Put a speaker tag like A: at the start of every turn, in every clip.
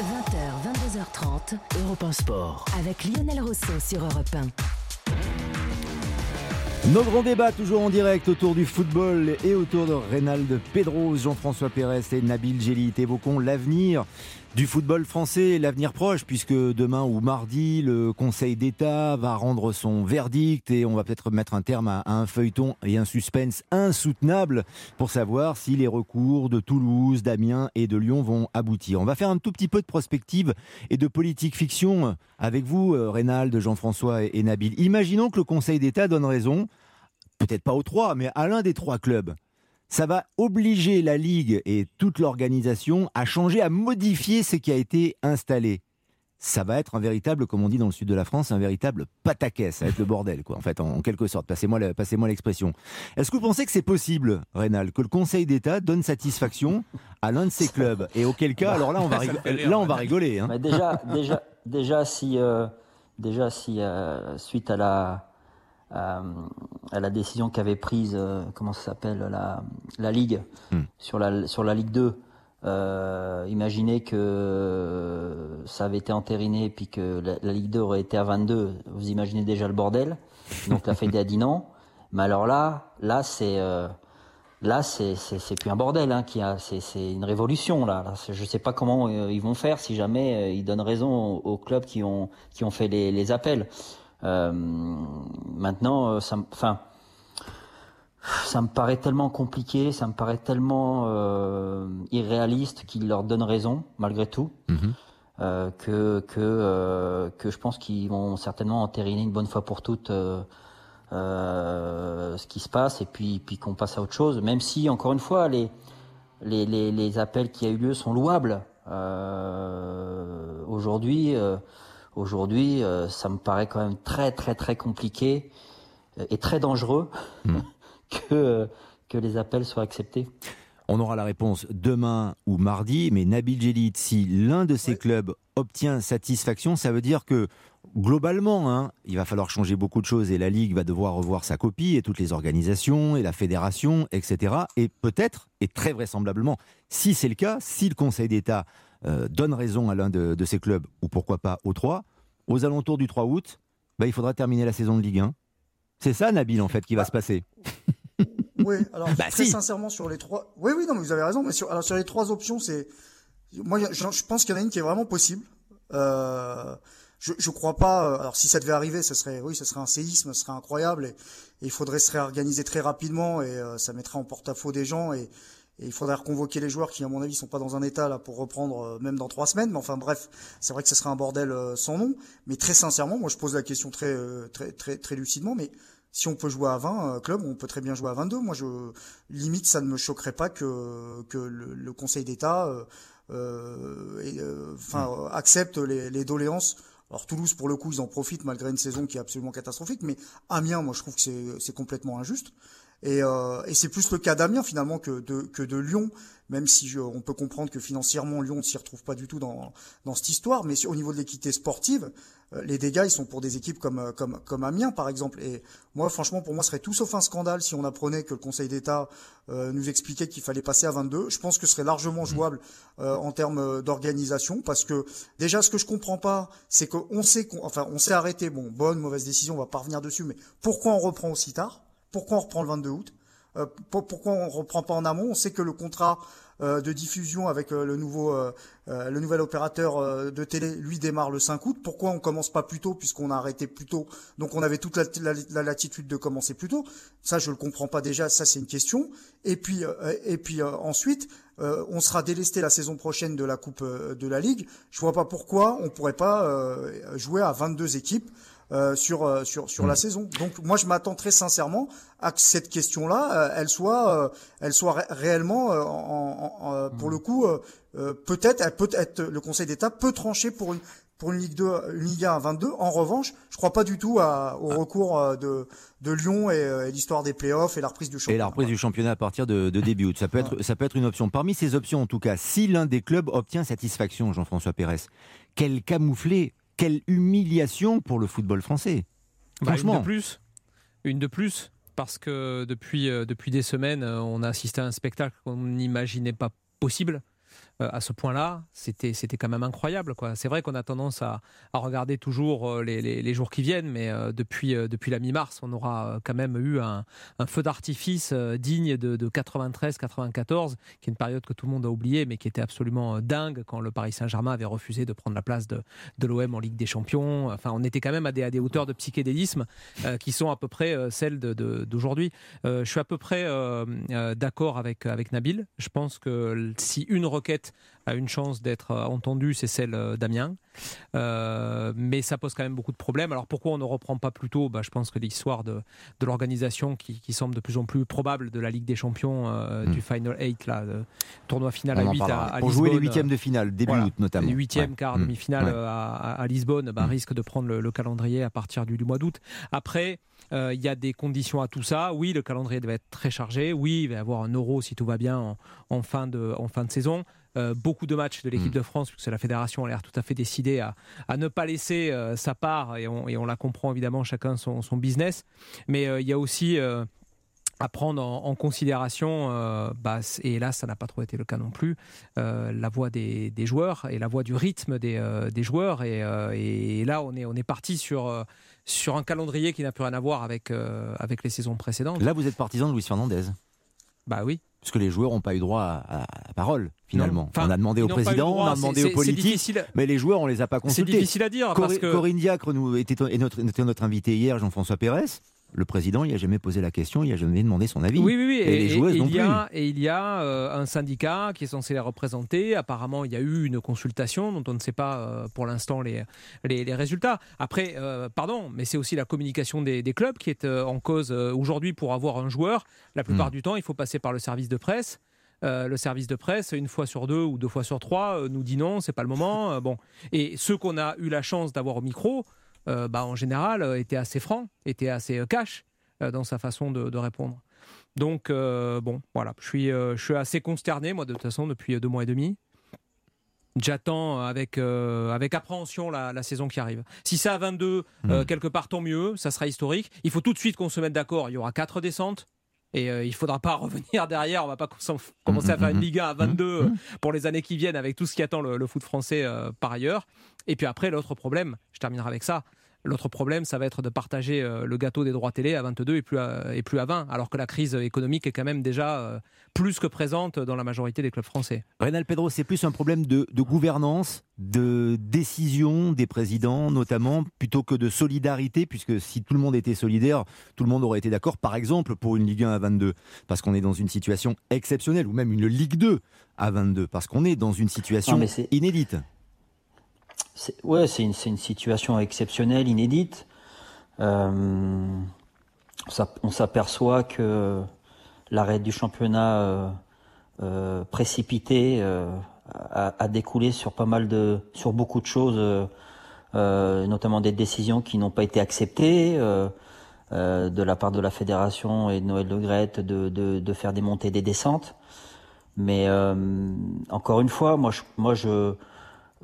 A: 20h, 22h30,
B: Europe 1 Sport.
A: avec Lionel Rousseau sur Europe 1.
C: Nos grands débats toujours en direct autour du football et autour de Reynald Pedros, Jean-François Pérez et Nabil Gélit. Évoquons l'avenir du football français, l'avenir proche, puisque demain ou mardi, le Conseil d'État va rendre son verdict et on va peut-être mettre un terme à un feuilleton et un suspense insoutenable pour savoir si les recours de Toulouse, d'Amiens et de Lyon vont aboutir. On va faire un tout petit peu de prospective et de politique fiction avec vous, euh, Reynald, Jean-François et et Nabil. Imaginons que le Conseil d'État donne raison peut-être pas aux trois, mais à l'un des trois clubs. Ça va obliger la Ligue et toute l'organisation à changer, à modifier ce qui a été installé. Ça va être un véritable, comme on dit dans le sud de la France, un véritable pataquès. Ça va être le bordel, quoi, en fait, en, en quelque sorte. Passez-moi le- passez-moi l'expression. Est-ce que vous pensez que c'est possible, Rénal, que le Conseil d'État donne satisfaction à l'un de ces clubs? Et auquel cas, alors là, on va, là, on va rigoler. hein.
D: Mais déjà, déjà, déjà, si, euh, déjà, si euh, suite à la, à, à la décision qu'avait prise, euh, comment ça s'appelle, la, la Ligue,
C: Hmm.
D: sur, la, sur la Ligue 2, euh, imaginez que ça avait été entériné puis que la, la Ligue 2 aurait été à 22, vous imaginez déjà le bordel. Donc la Fédé a dit non. Mais alors là, là c'est euh, là c'est c'est plus un bordel hein, qui a c'est c'est une révolution là. là je sais pas comment euh, ils vont faire si jamais euh, ils donnent raison aux, aux clubs qui ont qui ont fait les, les appels. Euh, maintenant, euh, ça, me- enfin, ça me paraît tellement compliqué, ça me paraît tellement euh, irréaliste qu'ils leur donnent raison malgré tout.
C: Mhm.
D: euh, que que que je pense qu'ils vont certainement entériner une bonne fois pour toutes ce qui se passe et puis puis qu'on passe à autre chose. Même si encore une fois les les les, les appels qui a eu lieu sont louables. Aujourd'hui aujourd'hui euh, ça me paraît quand même très très très compliqué euh, et très dangereux que que les appels soient acceptés.
C: On aura la réponse demain ou mardi, mais Nabil Jelit, si l'un de ces
E: Ouais.
C: clubs obtient satisfaction, ça veut dire que globalement, hein, il va falloir changer beaucoup de choses et la Ligue va devoir revoir sa copie et toutes les organisations et la fédération, etc. Et peut-être, et très vraisemblablement, si c'est le cas, si le Conseil d'État euh, donne raison à l'un de, de ces clubs, ou pourquoi pas aux trois, aux alentours du 3 août, bah, il faudra terminer la saison de Ligue 1. C'est ça, Nabil, en fait, qui va
E: Bah,
C: se passer.
E: Oui, alors
C: Bah,
E: très
C: si.
E: sincèrement sur les trois. Oui, oui, non, mais vous avez raison. Mais sur, alors sur les trois options, c'est moi, je, je pense qu'il y en a une qui est vraiment possible. Euh, je, je crois pas. euh, Alors si ça devait arriver, ce serait, oui, ce serait un séisme, ce serait incroyable et, et il faudrait se réorganiser très rapidement et euh, ça mettrait en porte-à-faux des gens et, et il faudrait reconvoquer les joueurs qui, à mon avis, sont pas dans un état là pour reprendre euh, même dans trois semaines. Mais enfin, bref, c'est vrai que ce serait un bordel euh, sans nom. Mais très sincèrement, moi, je pose la question très, euh, très, très, très lucidement. Mais si on peut jouer à 20 euh, clubs, on peut très bien jouer à 22. Moi, je limite, ça ne me choquerait pas que que le, le Conseil d'État, euh, euh, et, euh, enfin, euh, accepte les, les doléances. Alors Toulouse, pour le coup, ils en profitent malgré une saison qui est absolument catastrophique. Mais Amiens, moi, je trouve que c'est c'est complètement injuste. Et, euh, et c'est plus le cas d'Amiens finalement que de, que de Lyon, même si je- on peut comprendre que financièrement Lyon ne s'y retrouve pas du tout dans, dans cette histoire. Mais au niveau de l'équité sportive, euh, les dégâts ils sont pour des équipes comme, euh, comme, comme Amiens par exemple. Et moi franchement pour moi ce serait tout sauf un scandale si on apprenait que le Conseil d'État euh, nous expliquait qu'il fallait passer à 22. Je pense que ce serait largement jouable euh, en termes d'organisation parce que déjà ce que je comprends pas c'est qu'on sait qu'on enfin on s'est arrêté bon bonne mauvaise décision on va pas revenir dessus mais pourquoi on reprend aussi tard? Pourquoi on reprend le 22 août Euh, pour- Pourquoi on reprend pas en amont? On sait que le contrat euh, de diffusion avec euh, le nouvel opérateur de télé lui démarre le 5 août. Pourquoi on commence pas plus tôt puisqu'on a arrêté plus tôt? Donc on avait toute la, la- la latitude de commencer plus tôt. Ça je le comprends pas déjà. Ça c'est une question. Et puis ensuite on sera délesté la saison prochaine de la coupe de la ligue. Je vois pas pourquoi on pourrait pas jouer à 22 équipes euh, sur euh, sur sur la saison. Donc moi je m'attends très sincèrement à que cette question-là, euh, elle soit elle soit ré- réellement en, en- en- pour le coup peut-être elle peut être le Conseil d'État peut trancher pour une pour une Ligue 2, une Ligue 1 à 22. En revanche, je crois pas du tout à, au recours euh, de de Lyon et, et l'histoire des playoffs et la reprise du championnat.
C: Et la reprise du championnat à partir de, de début août, ça peut, être, ça peut être une option. Parmi ces options, en tout cas, si l'un des clubs obtient satisfaction, Jean-François Pérez, quel camouflé, quelle humiliation pour le football français.
F: Bah, une de plus. Une de plus. Parce que depuis, euh, depuis des semaines, euh, on a assisté à un spectacle qu'on n'imaginait pas possible. Euh, à ce point-là, c'était c'était quand même incroyable. C'est vrai qu'on a tendance à, à regarder toujours euh, les, les, jours qui viennent, mais euh, depuis, depuis la mi-mars, on aura quand même eu un, un feu d'artifice digne de, de 93-94, qui est une période que tout le monde a oublié, mais qui était absolument dingue quand le Paris Saint-Germain avait refusé de prendre la place de, de l'OM en Ligue des Champions. Enfin, on était quand même à des, à des hauteurs de psychédélisme qui sont à peu près celles d'aujourd'hui. je suis à peu près d'accord avec, avec Nabil. Je pense que si une requête a une chance d'être euh, entendue, c'est celle euh, d'Amiens. Euh, mais ça pose quand même beaucoup de problèmes. Alors pourquoi on ne reprend pas plus tôt? Bah, Je pense que l'histoire de, de l'organisation qui, qui, semble de plus en plus probable de la Ligue des Champions, euh, du hmm. Final 8, là, tournoi final à 8 à, à,
C: Pour jouer les huitièmes de finale, début août notamment.
F: Les huitièmes, ouais. quart, hmm. demi-finale ouais. à, à, Lisbonne, bah, mmh. risque de prendre le, le calendrier à partir du, du mois d'août. Après, il euh, y a des conditions à tout ça. Oui, le calendrier devait être très chargé. Oui, il va y avoir un euro si tout va bien en, en fin, de, en fin de saison. Euh, beaucoup de matchs de l'équipe mmh. de France, puisque la fédération a l'air tout à fait décidée à, à ne pas laisser euh, sa part, et on, et on, la comprend évidemment, chacun son, son business. Mais euh, il y a aussi à prendre en, en considération, euh, bah, et là ça n'a pas trop été le cas non plus, euh, la voix des, des, joueurs et la voix du rythme des, euh, des joueurs. Et, et, là on est, on est parti sur, sur un calendrier qui n'a plus rien à voir avec, avec les saisons précédentes.
C: Là vous êtes partisan de Luis Fernandez
F: Bah oui
C: puisque les joueurs n'ont pas eu droit à, à, parole finalement. Enfin, on a demandé au président, on a demandé aux politiques, mais les joueurs on les a pas consultés.
F: C'est difficile à dire.
C: Cor
F: parce que...
C: Corinne Diacre nous était, notre, était notre invité hier, Jean-François Pérez le président, il n'a jamais posé la question, il n'a jamais demandé son avis.
F: Oui, oui, oui.
C: Et, et les joueuses
F: et,
C: non
F: il y
C: plus.
F: A, et il y a euh, un syndicat qui est censé les représenter. Apparemment, il y a eu une consultation dont on ne sait pas euh, pour l'instant les, les, les, résultats. Après, euh, pardon, mais c'est aussi la communication des, des clubs qui est en cause aujourd'hui pour avoir un joueur. La plupart mmh. du temps, il faut passer par le service de presse. Euh, le service de presse, une fois sur deux ou deux fois sur trois, euh, nous dit non, c'est pas le moment. Euh, bon, et ceux qu'on a eu la chance d'avoir au micro, euh, bah, en général, étaient assez francs, étaient assez cash dans sa façon de, de répondre. Donc, bon, voilà, je suis, je suis assez consterné, moi, de toute façon, depuis deux mois et demi. J'attends avec, euh, avec appréhension la, la, saison qui arrive. Si c'est à 22, mmh. euh, quelque part, tant mieux, ça sera historique. Il faut tout de suite qu'on se mette d'accord. Il y aura quatre descentes. Et euh, il ne faudra pas revenir derrière. On va pas commencer à faire une Liga à 22 pour les années qui viennent avec tout ce qui attend le, le foot français euh, par ailleurs. Et puis après, l'autre problème, je terminerai avec ça. L'autre problème, ça va être de partager euh, le gâteau des droits télé à 22 et plus à, et plus à 20, alors que la crise économique est quand même déjà euh, plus que présente dans la majorité des clubs français.
C: Rénal Pedro, c'est plus un problème de, de, gouvernance, de décision des présidents notamment, plutôt que de solidarité, puisque si tout le monde était solidaire, tout le monde aurait été d'accord, par exemple, pour une Ligue 1 à 22, parce qu'on est dans une situation exceptionnelle, ou même une Ligue 2 à 22, parce qu'on est dans une situation non, inédite.
D: Ouais, c'est une, situation exceptionnelle, inédite. Euh, on s'aperçoit que l'arrêt du championnat euh, euh, précipité a, découlé sur pas mal de, sur beaucoup de choses, notamment des décisions qui n'ont pas été acceptées de la part de la fédération et de Noël Le Grette de, de, faire des montées, des descentes. Mais encore une fois, moi, moi, je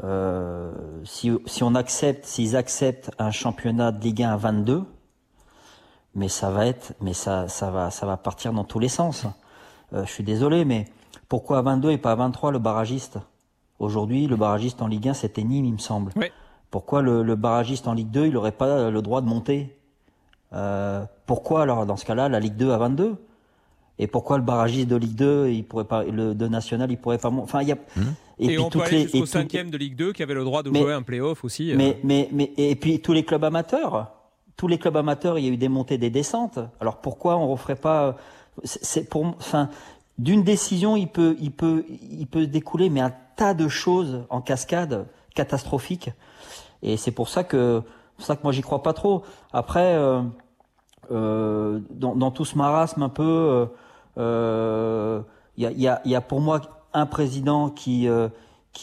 D: euh, si, si, on accepte, s'ils acceptent un championnat de Ligue 1 à 22, mais ça va être, mais ça, ça va, ça va partir dans tous les sens. Euh, je suis désolé, mais pourquoi à 22 et pas à 23 le barragiste? Aujourd'hui, le barragiste en Ligue 1, c'était Nîmes, il me semble.
F: Oui.
D: Pourquoi le, le, barragiste en Ligue 2, il n'aurait pas le droit de monter? Euh, Pourquoi alors, dans ce cas-là, la Ligue 2 à 22 et pourquoi le barragiste de Ligue 2, il pourrait pas, le de national, il pourrait pas. Enfin, il y a.
F: Mmh. Et, et on peut aller jusqu'au cinquième de Ligue 2 qui avait le droit de
D: mais,
F: jouer un play-off aussi.
D: Mais, euh... mais, mais, et puis tous les clubs amateurs, tous les clubs amateurs, il y a eu des montées, des descentes. Alors pourquoi on referait pas C'est pour, enfin, d'une décision, il peut, il peut, il peut découler, mais un tas de choses en cascade catastrophiques. Et c'est pour ça que, pour ça que moi j'y crois pas trop. Après, euh, euh, dans, dans, tout ce marasme un peu, il euh, y a, y, a, y a pour moi un président qui euh,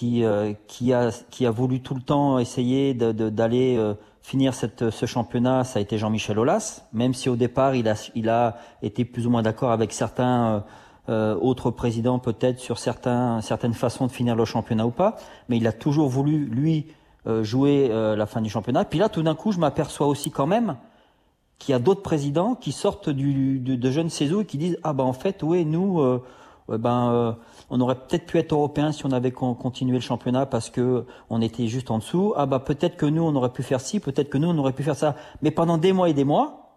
D: euh, qui a voulu tout le temps essayer d'aller de, finir ce championnat, ça a été Jean-Michel Aulas, même si au départ il a été plus ou moins d'accord avec certains euh, autres présidents peut-être sur certaines façons de finir le championnat ou pas, mais il a toujours voulu lui euh, jouer euh, la fin du championnat. Puis là tout d'un coup je m'aperçois aussi quand même qu'il y a d'autres présidents qui sortent de, de jeunes saisons et qui disent ah bah en fait ouais nous ben, euh, on aurait peut-être pu être européen si on avait continué le championnat parce que on était juste en dessous. Ah bah peut-être que nous on aurait pu faire ci, peut-être que nous on aurait pu faire ça. Mais pendant des mois et des mois,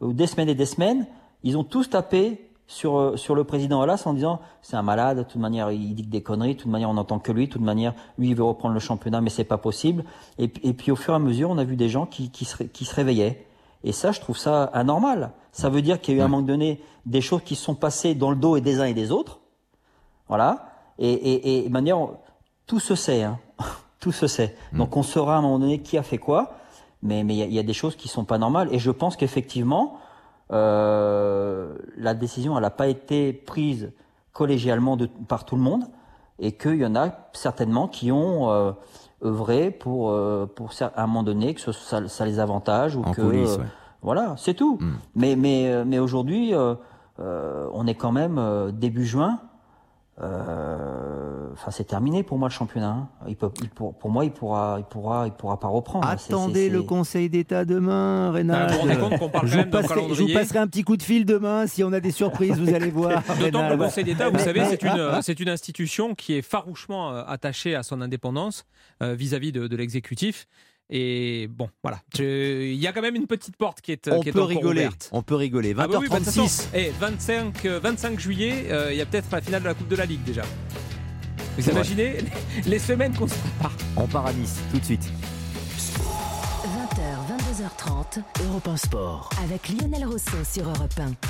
D: ou des semaines et des semaines, ils ont tous tapé sur euh, sur le président Alas en disant c'est un malade, de toute manière il dit des conneries, de toute manière on n'entend que lui, de toute manière lui il veut reprendre le championnat mais c'est pas possible. Et, puis au fur et à mesure on a vu des gens qui qui se réveillaient. Et ça je trouve ça anormal. Ça veut dire qu'il y a eu à un moment donné des choses qui sont passées dans le dos et des uns et des autres. Voilà. Et, et, manière tout se sait, hein. tout se sait. Mm. Donc on saura à un moment donné qui a fait quoi. Mais mais il y, y, a des choses qui sont pas normales. Et je pense qu'effectivement euh, la décision elle n'a pas été prise collégialement de, par tout le monde et qu'il y en a certainement qui ont euh, œuvré pour, euh, pour à un moment donné que ça, ça, les avantage ou que
C: coulisses,
D: voilà c'est tout. Mm. Mais mais mais aujourd'hui on est quand même début juin. Euh, enfin, c'est terminé pour moi le championnat. Hein. Il peut, pour, pour, moi, il pourra, il pourra, il pourra pas reprendre.
C: Attendez le Conseil d'État demain, Rénal. je, vous passerai un petit coup de fil demain si on a des surprises. vous allez voir.
F: D'autant que le Conseil d'État, vous savez, c'est une, c'est une institution qui est farouchement euh, attachée à son indépendance euh, vis-à-vis de, de l'exécutif. Et bon, voilà. Il y a quand même une petite porte qui est,
C: on
F: qui
C: peut rigoler. Ouverte. On peut rigoler. 20h36.
F: et 25, 25 juillet, euh, il y a peut-être la finale de la Coupe de la Ligue déjà. Vous imaginez les semaines qu'on se prépare.
C: On part à Nice tout de suite.
A: 20h, 22h30, Europe 1 Sport. Avec Lionel Rousseau sur Europe 1.